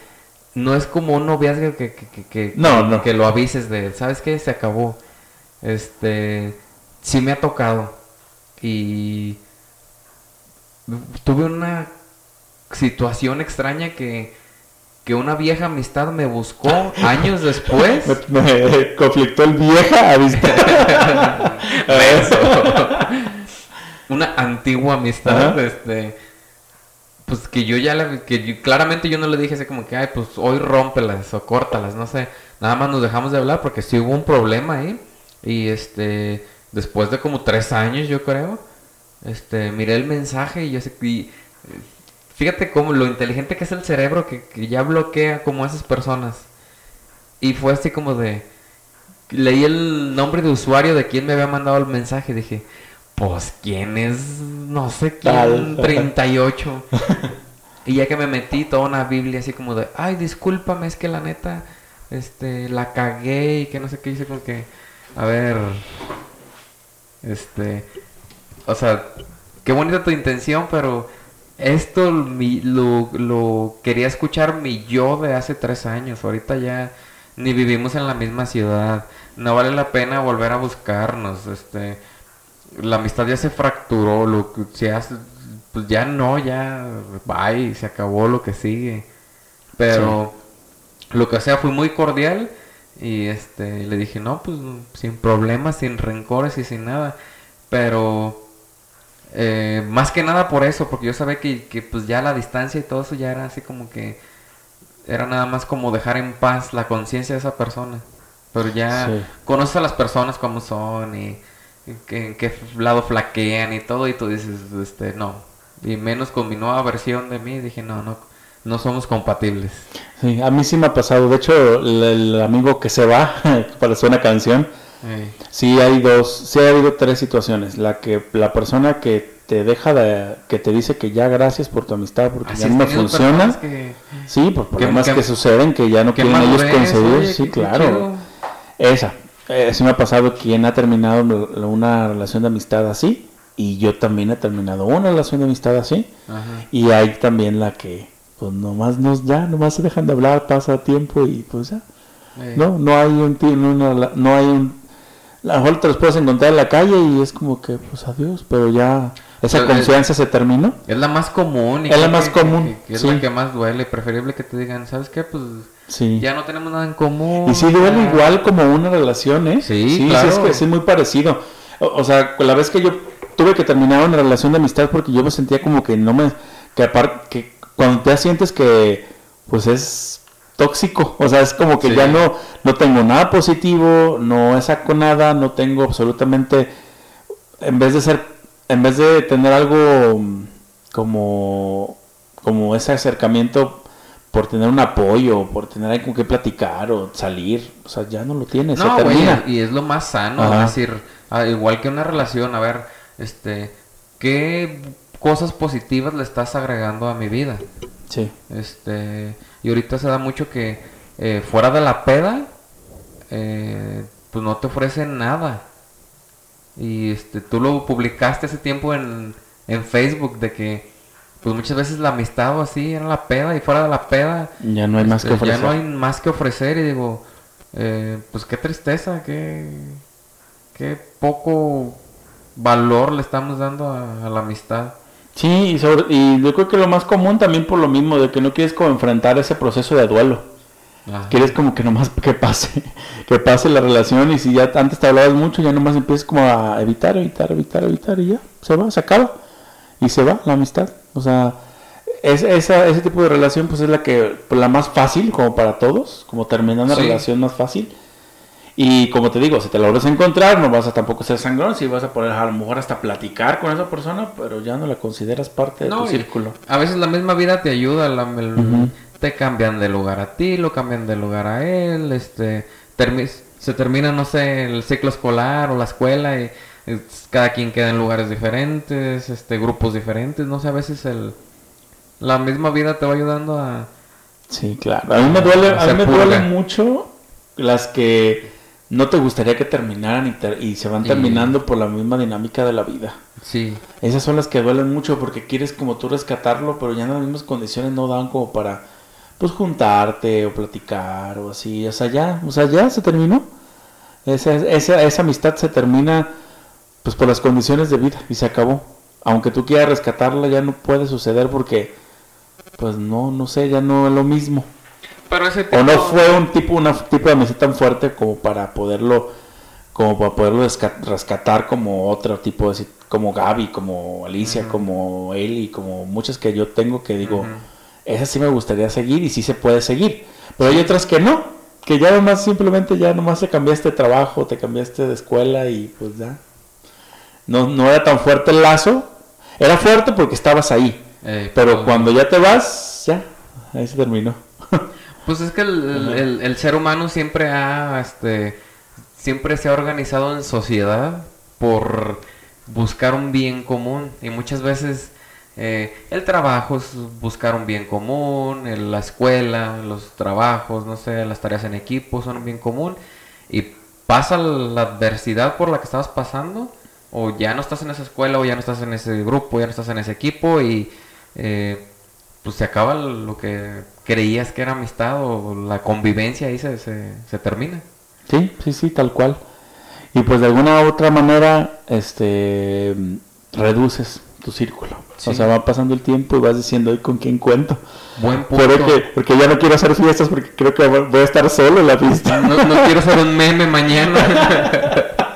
no es como un noviazgo que, que, que, que- No, no. que lo avises de, ¿sabes qué? Se acabó. Este, sí me ha tocado. Y tuve una situación extraña que, que una vieja amistad me buscó [LAUGHS] años después. Me, me conflictó el vieja amistad. [LAUGHS] [LAUGHS] Eso. Una antigua amistad, Ajá. este, pues que yo ya le, que yo- claramente yo no le dije así como que, ay, pues hoy rómpelas o córtalas, no sé, nada más nos dejamos de hablar porque sí hubo un problema ahí y este, después de como tres años yo creo, este, miré el mensaje y yo sé, y, eh, fíjate cómo lo inteligente que es el cerebro que, que ya bloquea como esas personas y fue así como de, leí el nombre de usuario de quien me había mandado el mensaje. Dije, pues, ¿quién es? No sé quién, Tal. [LAUGHS] 38. y ya que me metí toda una Biblia así como de, ay, discúlpame, es que la neta, este, la cagué y que no sé qué hice con que, a ver, este, o sea, qué bonita tu intención, pero esto mi- lo, lo quería escuchar mi yo de hace tres años. Ahorita ya ni vivimos en la misma ciudad. No vale la pena volver a buscarnos. Este, la amistad ya se fracturó. Lo que se hace, pues ya no, ya bye, se acabó lo que sigue. Pero lo que sea fui muy cordial y este le dije no pues sin problemas sin rencores y sin nada pero eh, más que nada por eso porque yo sabía que, que pues ya la distancia y todo eso ya era así como que era nada más como dejar en paz la conciencia de esa persona pero ya Sí. conoces a las personas como son y en qué, en qué lado flaquean y todo y tú dices este no y menos con mi nueva versión de mí dije no no no somos compatibles Sí, a mí sí me ha pasado. De hecho, el, el amigo que se va, [LAUGHS] pareció una canción. Sí hay dos, sí ha habido tres situaciones. La que la persona que te deja de, que te dice que ya gracias por tu amistad porque Así ya no funciona. que- Sí, por problemas que- que, suceden que ya no quieren ellos conceder. oye, sí, claro. Esa. Eh, sí me ha pasado quien ha terminado una relación de amistad así y yo también he terminado una relación de amistad así. Ajá. Y hay también la que pues nomás nos ya, nomás se dejan de hablar, pasa tiempo y pues ya. No, no hay un no, no hay un a lo mejor te los puedes encontrar en la calle y es como que pues adiós, pero ya esa Pero, confianza se terminó. Es la más común. y Es la más que- común, que- que es sí. la que más duele. Preferible que te digan, ¿sabes qué? Pues Sí. ya no tenemos nada en común. Y sí duele ya". igual como una relación, ¿eh? Sí, sí claro. es que sí es muy parecido. O, o sea, la vez que yo tuve que terminar una relación de amistad porque yo me sentía como que no me que aparte que cuando ya sientes que pues es tóxico, o sea, es como que Sí. ya no no tengo nada positivo, no saco nada, no tengo absolutamente en vez de ser en vez de tener algo mm, como como ese acercamiento por tener un apoyo, por tener algo con que platicar o salir, o sea, ya no lo tienes, No, se termina. y es lo más sano. Ajá. Es decir, ah, igual que una relación, a ver, este, ¿qué cosas positivas le estás agregando a mi vida? Sí, Este, y ahorita se da mucho que eh, fuera de la peda, eh, pues no te ofrecen nada. Y este, tú lo publicaste hace tiempo en, en Facebook de que, pues muchas veces la amistad o así era la peda y fuera de la peda, ya no hay más que este, ofrecer. ya no hay más que ofrecer y digo, eh, pues qué tristeza, qué, qué poco valor le estamos dando a, a la amistad. Sí, y, sobre, y yo creo que lo más común también por lo mismo, de que no quieres como enfrentar ese proceso de duelo. Ajá. Quieres como que nomás que pase, [LAUGHS] que pase la relación y si ya antes te hablabas mucho, ya nomás empiezas como a evitar, evitar, evitar, evitar y ya, se va, se acaba y se va la amistad. O sea, es, esa, ese tipo de relación pues es la que, pues, la más fácil como para todos, como terminar una Sí. relación más fácil. Y como te digo, si te logras encontrar, no vas a tampoco ser sangrón, si vas a poder a lo mejor hasta platicar con esa persona, pero ya no la consideras parte de tu círculo. A veces la misma vida te ayuda, la- el- Ujú. te cambian de lugar a ti, lo cambian de lugar a él, este, se termina, no sé, el ciclo escolar o la escuela y, cada quien queda en lugares diferentes, este, grupos diferentes, no sé, a veces el, la misma vida te va ayudando a... Sí, claro. A mí me duele, a mí Hacer me duele mucho las que no te gustaría que terminaran y, ter- y se van terminando por la misma dinámica de la vida. Sí, Esas son las que duelen mucho porque quieres como tú rescatarlo, pero ya en las mismas condiciones no dan como para pues juntarte o platicar o así. O sea, ya, o sea, ya se terminó. Esa, esa, esa amistad se termina pues por las condiciones de vida y se acabó. Aunque tú quieras rescatarla ya no puede suceder porque pues no, no sé, ya no es lo mismo. Pero ese tipo... O no fue un tipo, una tipo de amistad tan fuerte como para poderlo, como para poderlo rescatar como otro tipo de, como Gaby, como Alicia, Ujú. como Eli, como muchas que yo tengo que digo, Ujú. esas sí me gustaría seguir y sí se puede seguir. Pero hay otras que no, que ya nomás simplemente ya nomás te cambiaste de trabajo, te cambiaste de escuela y pues ya. No, no era tan fuerte el lazo. Era fuerte porque estabas ahí. Pero cuando ya te vas, ya, ahí se terminó. [LAUGHS] Pues es que el, el ser humano siempre ha, este, siempre se ha organizado en sociedad por buscar un bien común. Y muchas veces eh, el trabajo es buscar un bien común, el- la escuela, los trabajos, no sé, las tareas en equipo son un bien común. Y pasa la adversidad por la que estabas pasando o ya no estás en esa escuela o ya no estás en ese grupo, ya no estás en ese equipo y eh, pues se acaba lo que creías que era amistad o la convivencia ahí se, se, se termina. Sí, sí, sí, tal cual. Y pues de alguna u otra manera, este, reduces tu círculo. Sí. O sea, va pasando el tiempo y vas diciendo, con quién cuento. Buen punto. Porque, porque ya no quiero hacer fiestas porque creo que voy a estar solo en la fiesta. No, no quiero ser un meme mañana. [LAUGHS]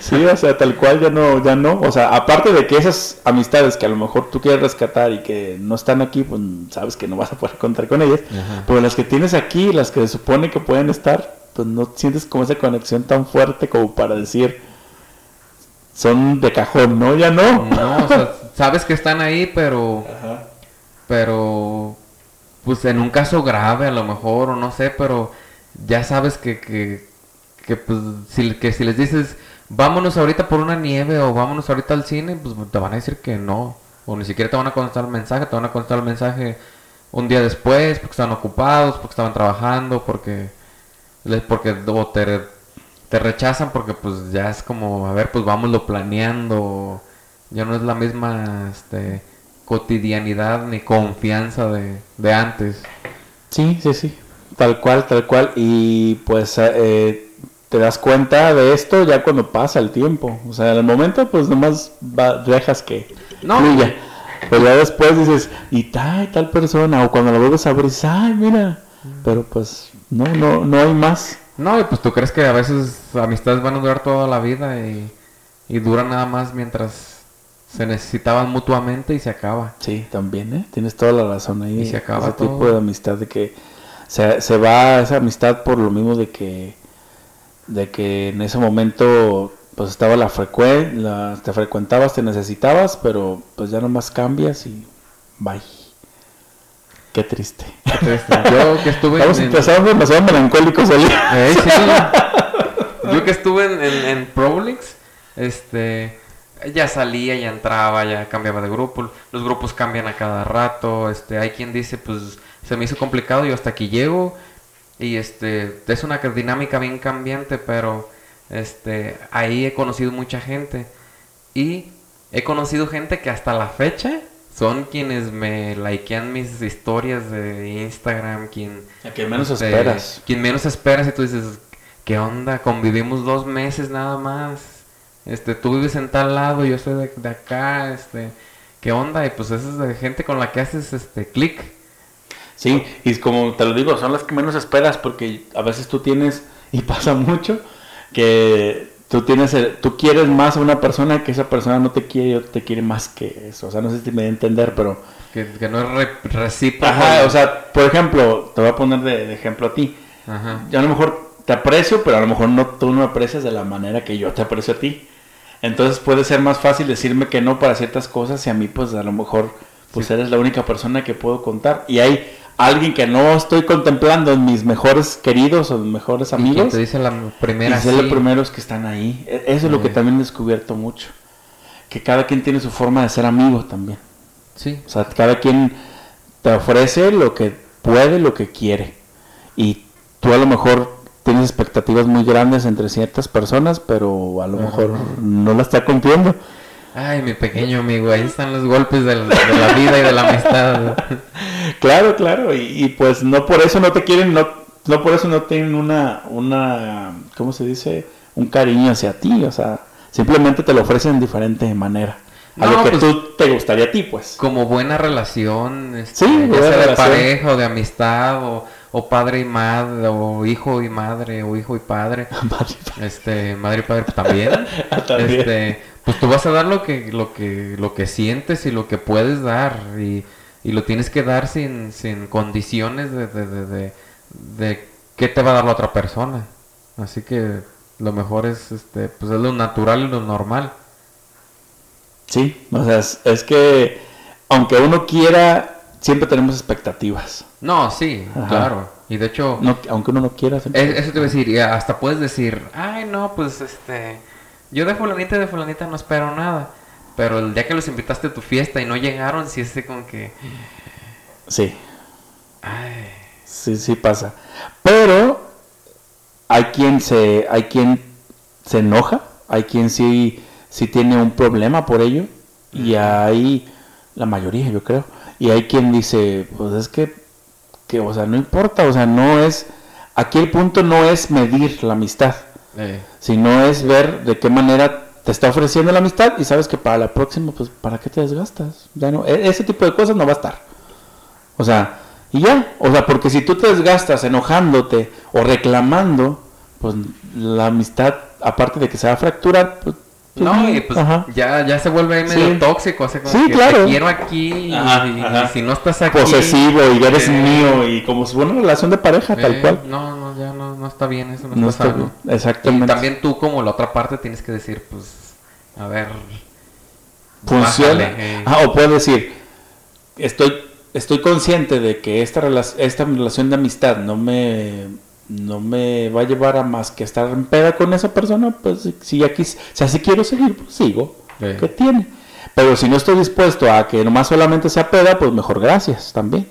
Sí, o sea, tal cual ya no, ya no. O sea, aparte de que esas amistades que a lo mejor tú quieres rescatar y que no están aquí, pues sabes que no vas a poder contar con ellas. Ajá. Pero las que tienes aquí, las que se supone que pueden estar, pues no sientes como esa conexión tan fuerte como para decir, son de cajón, ¿no? Ya no. No, o sea, sabes que están ahí, pero, Ajá. pero, pues en un caso grave a lo mejor, o no sé, pero ya sabes que, que, que, pues, si, que si les dices, vámonos ahorita por una nieve o vámonos ahorita al cine, pues te van a decir que no. O ni siquiera te van a contestar el mensaje, te van a contestar el mensaje un día después, porque estaban ocupados, porque estaban trabajando, porque, porque te, te rechazan porque pues ya es como, a ver, pues vámonos planeando, ya no es la misma este, cotidianidad ni confianza de, de antes. Sí, sí, sí. Tal cual, tal cual. Y pues eh, te das cuenta de esto ya cuando pasa el tiempo. O sea, en el momento pues nomás va- dejas que No. fluya. Pero ya después dices, y tal, tal persona. O cuando lo vuelves a ver dices, ay, mira. Pero pues no, no, no hay más. No, y pues tú crees que a veces amistades van a durar toda la vida y, y duran nada más mientras se necesitaban mutuamente y se acaba. Sí, también, ¿eh? Tienes toda la razón ahí. Y se acaba ese todo. tipo de amistad de que se, se va esa amistad por lo mismo de que de que en ese momento pues estaba la frecuencia, te frecuentabas, te necesitabas, pero pues ya nomás cambias y bye. Qué triste. Entonces, [LAUGHS] yo que estuve Estamos en- empezando demasiado melancólicos ahí. Eh, sí. [LAUGHS] Yo que estuve en, en, en Prolix, este, ya salía, ya entraba, ya cambiaba de grupo. Los grupos cambian a cada rato. Este, hay quien dice, pues, se me hizo complicado, yo hasta aquí llego. Y este, es una dinámica bien cambiante, pero este, ahí he conocido mucha gente. Y he conocido gente que hasta la fecha son quienes me likean mis historias de Instagram, quien A que menos este, esperas. Quien menos esperas y tú dices, ¿qué onda? Convivimos dos meses nada más. Este, tú vives en tal lado, yo soy de, de acá, este, ¿qué onda? Y pues esa es de gente con la que haces este clic. Sí, y como te lo digo, son las que menos esperas porque a veces tú tienes, y pasa mucho, que tú tienes, el- tú quieres más a una persona que esa persona no te quiere o te quiere más que eso. O sea, no sé si me voy a entender, pero... Que, que no es re- recíproco. Ajá, o sea, por ejemplo, te voy a poner de, de ejemplo a ti. Ajá. Yo a lo mejor te aprecio, pero a lo mejor no tú no me aprecias de la manera que yo te aprecio a ti. Entonces puede ser más fácil decirme que no para ciertas cosas y a mí pues a lo mejor pues eres la única persona que puedo contar. Y hay, alguien que no estoy contemplando en mis mejores queridos o mejores ¿Y quién amigos. te y ser los primeros que están ahí. E- Eso es lo que también he descubierto mucho. Que cada quien tiene su forma de ser amigo también. Sí. O sea, cada quien te ofrece lo que puede, lo que quiere. Y tú a lo mejor tienes expectativas muy grandes entre ciertas personas, pero a lo Ajá. mejor no la está cumpliendo. Ay, mi pequeño amigo, ahí están los golpes del- de la vida y de la amistad. [LAUGHS] Claro, claro. Y, y pues no por eso no te quieren, no, no por eso no tienen una, una, ¿cómo se dice? Un cariño hacia ti. O sea, simplemente te lo ofrecen de diferente manera. A No, lo que pues- tú te gustaría a ti, pues. Como buena relación, este, Sí, buena sea de relación. pareja o de amistad, o, o padre y madre, o hijo y madre, o hijo y padre. [LAUGHS] Este, madre y padre pues, también. [LAUGHS] También. Este, pues tú vas a dar lo que, lo que, lo que sientes y lo que puedes dar. Y, y lo tienes que dar sin, sin condiciones de, de, de, de, qué te va a dar la otra persona. Así que lo mejor es, este, pues es lo natural y lo normal. Sí, o sea, es, es que aunque uno quiera, siempre tenemos expectativas. No, sí, Ajá. claro. Y de hecho, No, aunque uno no quiera, siempre- es- eso te iba a decir, y hasta puedes decir, ay, no, pues este, yo de fulanita y de fulanita no espero nada. Pero el día que los invitaste a tu fiesta y no llegaron, sí es como que, sí, ay, sí, sí pasa. Pero hay quien se, hay quien se enoja, hay quien sí, sí tiene un problema por ello, y hay la mayoría, yo creo, y hay quien dice, pues es que, que, o sea, no importa, o sea, no es, aquí el punto no es medir la amistad. Eh, sino es ver de qué manera te está ofreciendo la amistad y sabes que para la próxima, pues, ¿para qué te desgastas? Ya no, e- ese tipo de cosas no va a estar. O sea, y ya, o sea, porque si tú te desgastas enojándote o reclamando, pues la amistad, aparte de que se va a fracturar, pues... no, y pues ajá. ya, ya se vuelve ahí medio Sí. tóxico, así como Sí, que claro. te quiero aquí y, Ajá, si no estás aquí... posesivo y eres eh, mío y como si fuera una relación de pareja, tal eh, cual. No, no, ya no, no está bien, eso no, No está bien, exactamente. Y también tú como la otra parte tienes que decir, pues, a ver... funciona. bájale, eh. Ah, o puedes decir, estoy, estoy consciente de que esta, rela- esta relación de amistad no me, no me va a llevar a más que estar en peda con esa persona, pues si- aquí, si así quiero seguir, pues sigo. Sí. ¿Qué tiene? Pero si no estoy dispuesto a que nomás solamente sea peda, pues mejor gracias también.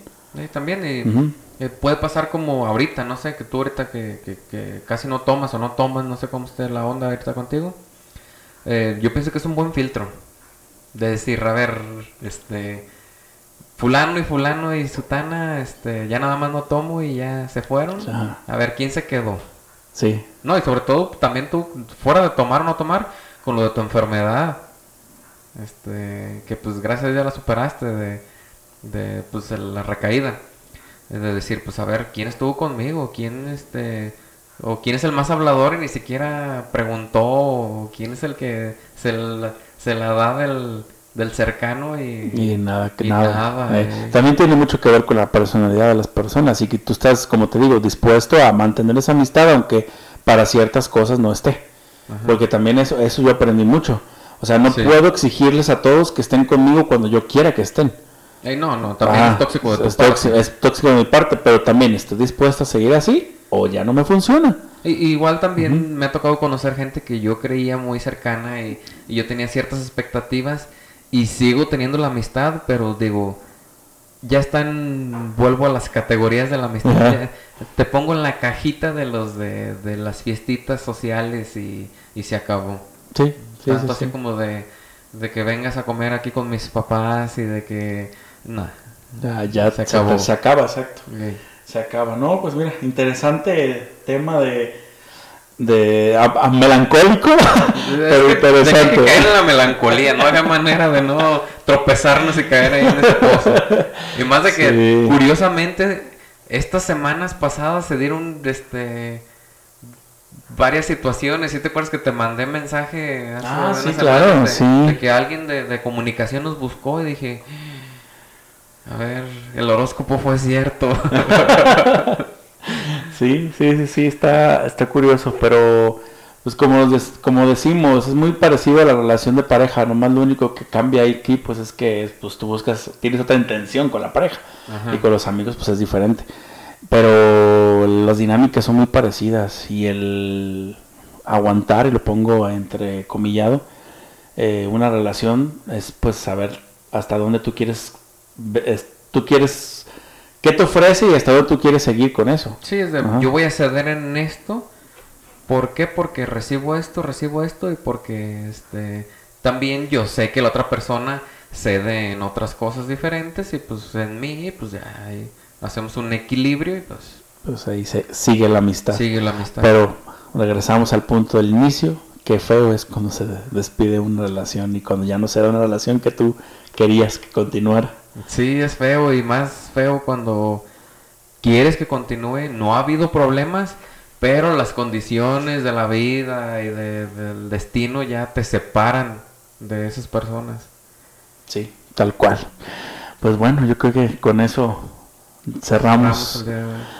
También y, eh, puede pasar como ahorita, no sé, que tú ahorita que, que- que casi no tomas o no tomas, no sé cómo esté la onda ahorita contigo. Eh, yo pienso que es un buen filtro de decir, a ver, este, fulano y fulano y sutana, este, ya nada más no tomo y ya se fueron. Ajá. A ver, ¿quién se quedó? Sí, No, y sobre todo también tú, fuera de tomar o no tomar, con lo de tu enfermedad. Este, que pues gracias a Dios ya la superaste de, de pues la recaída. Es de decir, pues a ver, ¿quién estuvo conmigo? ¿Quién este o quién es el más hablador y ni siquiera preguntó? ¿O quién es el que se la, se la da del, del cercano y, y nada, que y nada. nada, Eh, eh. También tiene mucho que ver con la personalidad de las personas y que tú estás, como te digo, dispuesto a mantener esa amistad, aunque para ciertas cosas no esté. Ajá. Porque también eso, eso yo aprendí mucho. O sea, no Sí. puedo exigirles a todos que estén conmigo cuando yo quiera que estén. No, no, también Ah, es tóxico de tu es parte. tóxico, es tóxico de mi parte, pero también estoy dispuesto a seguir así o ya no me funciona. I- igual también me ha tocado conocer gente que yo creía muy cercana y, y yo tenía ciertas expectativas y sigo teniendo la amistad, pero digo, ya están, vuelvo a las categorías de la amistad, ya te pongo en la cajita de los de, de las fiestitas sociales y, y se acabó. Sí, sí, Tanto sí, así sí. como de, de que vengas a comer aquí con mis papás y de que, no. Ya, ya Se acabó. se acaba, exacto. Se acaba. No, pues mira, interesante tema de, de a- a melancólico, [LAUGHS] pero Es que Tenía que interesante. caer en la melancolía, no había manera de no tropezarnos y caer ahí en ese pozo. Y más de que, Sí. curiosamente, estas semanas pasadas se dieron este varias situaciones. ¿Sí te acuerdas que te mandé mensaje hace Ah, sí, claro, de, sí. de que alguien de, de comunicación nos buscó y dije, a ver, el horóscopo fue cierto. [LAUGHS] Sí, sí, sí, sí, está, está curioso, pero pues como, como decimos, es muy parecido a la relación de pareja, nomás lo único que cambia aquí pues es que pues tú buscas, tienes otra intención con la pareja Ajá. y con los amigos pues es diferente. Pero las dinámicas son muy parecidas y el aguantar, y lo pongo entre comillado, eh, una relación es pues saber hasta dónde tú quieres, es- tú quieres, qué te ofrece y hasta dónde tú quieres seguir con eso. Sí, es de, yo voy a ceder en esto. ¿Por qué? Porque recibo esto, recibo esto y porque este también yo sé que la otra persona cede en otras cosas diferentes y pues en mí pues ya ahí hacemos un equilibrio y pues Pues ahí se sigue la amistad. sigue la amistad. Pero regresamos al punto del inicio, qué feo es cuando se despide una relación y cuando ya no será una relación que tú querías que continuara. Sí, es feo y más feo cuando quieres que continúe. No ha habido problemas, pero las condiciones de la vida y de- del destino ya te separan de esas personas. Sí, tal cual. Pues bueno, yo creo que con eso cerramos.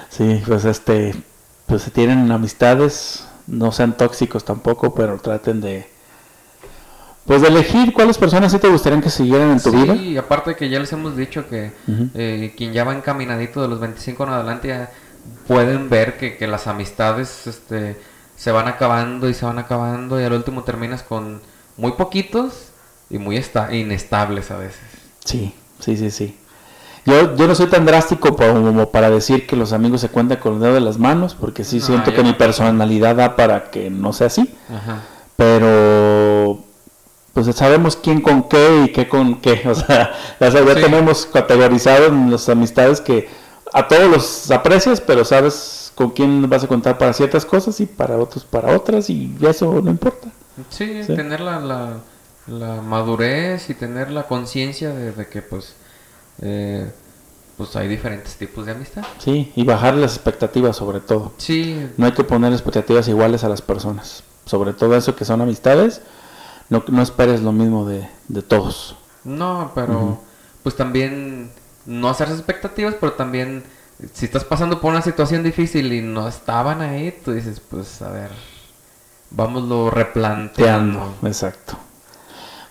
Sí, pues este, pues si tienen amistades, no sean tóxicos tampoco, pero traten de, pues de elegir cuáles personas sí te gustarían que siguieran en tu vida. Sí, aparte que ya les hemos dicho que eh, quien ya va encaminadito de los 25 en adelante ya pueden ver que, que las amistades este, se van acabando y se van acabando y al último terminas con muy poquitos y muy esta- inestables a veces. Sí, sí, sí, sí. Yo, yo no soy tan drástico como para decir que los amigos se cuentan con el dedo de las manos, porque sí No, siento que mi personalidad da para que no sea así. Ajá. Pero pues sabemos quién con qué y qué con qué. [LAUGHS] O sea, ya, sab- ya Sí. tenemos categorizado en las amistades que a todos los aprecias, pero sabes con quién vas a contar para ciertas cosas y para otros para otras y eso no importa. Sí, Sí. tener la, la, la madurez y tener la conciencia de, de que pues, eh, pues hay diferentes tipos de amistad. Sí, y bajar las expectativas sobre todo. Sí, No hay que poner expectativas iguales a las personas. Sobre todo eso que son amistades, no, no esperes lo mismo de, de todos. no, pero pues también no hacer expectativas, pero también si estás pasando por una situación difícil y no estaban ahí, tú dices, pues a ver, vámoslo replanteando. Teando, exacto.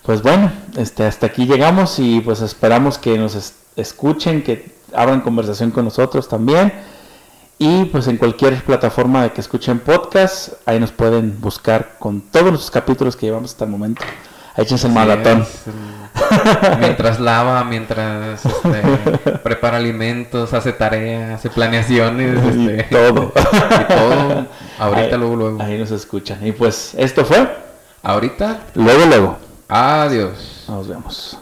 Pues bueno, este, hasta aquí llegamos y pues esperamos que nos es- escuchen, que abran conversación con nosotros también. Y pues en cualquier plataforma de que escuchen podcast, ahí nos pueden buscar con todos los capítulos que llevamos hasta el momento. Échense el Así maratón. el- [LAUGHS] mientras lava, mientras este, [LAUGHS] prepara alimentos, hace tareas, hace planeaciones, Y este, [LAUGHS] todo. y todo. Ahorita, Ahí- luego, luego. Ahí nos escuchan. Y pues esto fue. Ahorita, Luego, luego. adiós. Nos vemos.